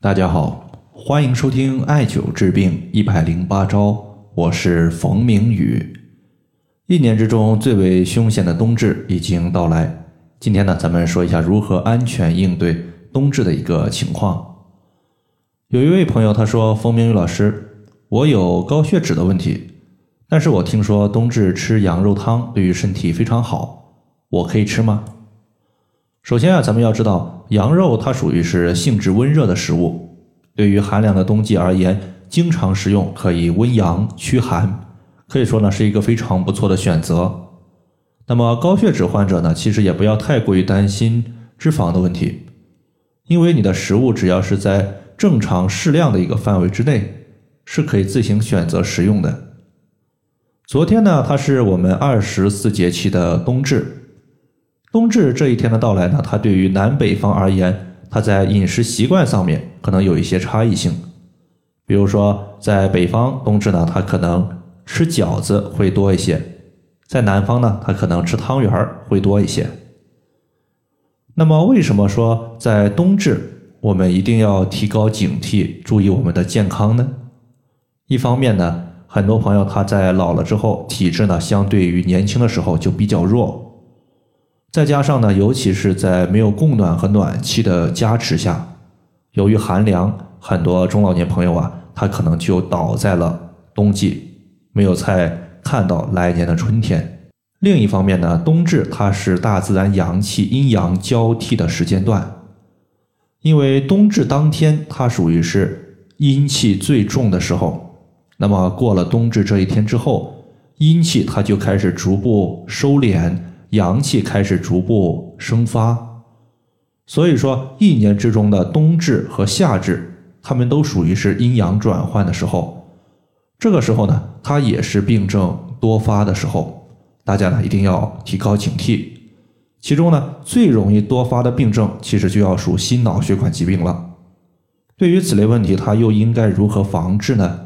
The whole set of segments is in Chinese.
大家好，欢迎收听艾灸治病一百零八招，我是冯明宇。一年之中最为凶险的冬至已经到来，今天呢，咱们说一下如何安全应对冬至的一个情况。有一位朋友他说：“冯明宇老师，我有高血脂的问题，但是我听说冬至吃羊肉汤对于身体非常好，我可以吃吗？”首先啊，咱们要知道，羊肉它属于是性质温热的食物，对于寒凉的冬季而言，经常食用可以温阳驱寒，可以说呢是一个非常不错的选择。那么高血脂患者呢，其实也不要太过于担心脂肪的问题，因为你的食物只要是在正常适量的一个范围之内，是可以自行选择食用的。昨天呢，它是我们二十四节气的冬至。冬至这一天的到来呢，它对于南北方而言，它在饮食习惯上面可能有一些差异性。比如说，在北方冬至呢，它可能吃饺子会多一些；在南方呢，它可能吃汤圆儿会多一些。那么，为什么说在冬至我们一定要提高警惕，注意我们的健康呢？一方面呢，很多朋友他在老了之后，体质呢相对于年轻的时候就比较弱。再加上呢，尤其是在没有供暖和暖气的加持下，由于寒凉，很多中老年朋友啊，他可能就倒在了冬季，没有再看到来年的春天。另一方面呢，冬至它是大自然阳气阴阳交替的时间段，因为冬至当天它属于是阴气最重的时候，那么过了冬至这一天之后，阴气它就开始逐步收敛。阳气开始逐步生发，所以说一年之中的冬至和夏至，它们都属于是阴阳转换的时候。这个时候呢，它也是病症多发的时候，大家呢一定要提高警惕。其中呢，最容易多发的病症，其实就要属心脑血管疾病了。对于此类问题，它又应该如何防治呢？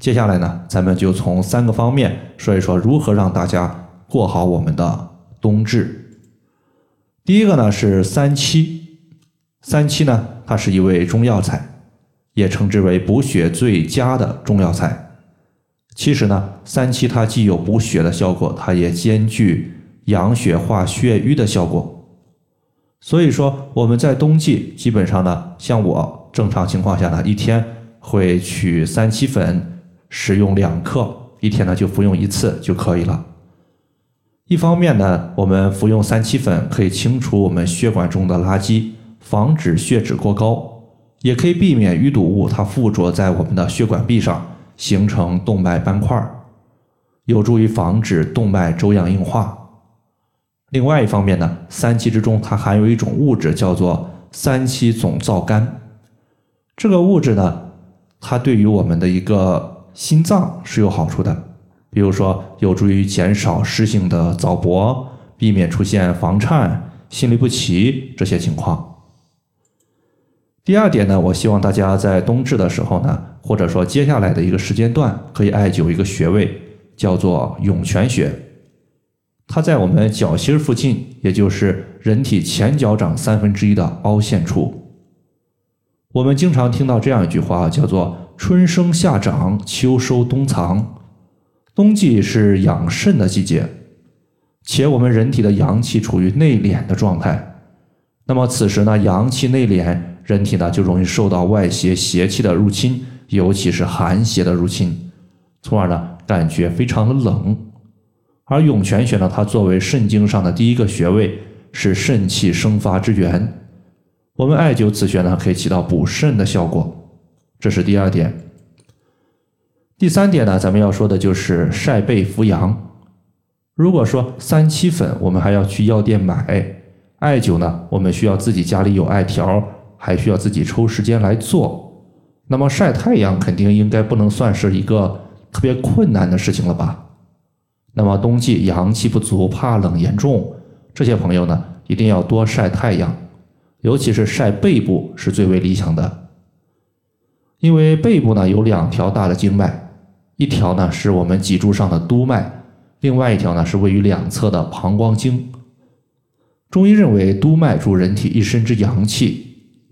接下来呢，咱们就从三个方面说一说如何让大家过好我们的。冬至，第一个呢是三七，三七呢，它是一味中药材，也称之为补血最佳的中药材。其实呢，三七它既有补血的效果，它也兼具养血化血瘀的效果。所以说，我们在冬季基本上呢，像我正常情况下呢，一天会取三七粉，使用两克，一天呢就服用一次就可以了。一方面呢，我们服用三七粉可以清除我们血管中的垃圾，防止血脂过高，也可以避免淤堵物它附着在我们的血管壁上，形成动脉斑块，有助于防止动脉粥样硬化。另外一方面呢，三七之中它含有一种物质叫做三七总皂苷，这个物质呢，它对于我们的一个心脏是有好处的。比如说，有助于减少湿性的早搏，避免出现房颤、心律不齐这些情况。第二点呢，我希望大家在冬至的时候呢，或者说接下来的一个时间段，可以艾灸一个穴位，叫做涌泉穴。它在我们脚心附近，也就是人体前脚掌三分之一的凹陷处。我们经常听到这样一句话，叫做“春生夏长，秋收冬藏”。冬季是养肾的季节，且我们人体的阳气处于内敛的状态。那么此时呢，阳气内敛，人体呢就容易受到外邪邪气的入侵，尤其是寒邪的入侵，从而呢感觉非常的冷。而涌泉穴呢，它作为肾经上的第一个穴位，是肾气生发之源。我们艾灸此穴呢，可以起到补肾的效果。这是第二点。第三点呢，咱们要说的就是晒背扶阳。如果说三七粉，我们还要去药店买；艾灸呢，我们需要自己家里有艾条，还需要自己抽时间来做。那么晒太阳肯定应该不能算是一个特别困难的事情了吧？那么冬季阳气不足、怕冷严重，这些朋友呢，一定要多晒太阳，尤其是晒背部是最为理想的，因为背部呢有两条大的经脉。一条呢是我们脊柱上的督脉，另外一条呢是位于两侧的膀胱经。中医认为督脉主人体一身之阳气，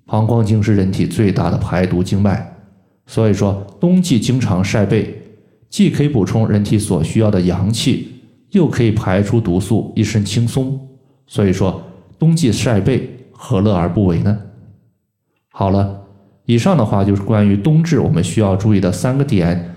膀胱经是人体最大的排毒经脉，所以说冬季经常晒背，既可以补充人体所需要的阳气，又可以排出毒素，一身轻松。所以说冬季晒背，何乐而不为呢？好了，以上的话就是关于冬至我们需要注意的三个点，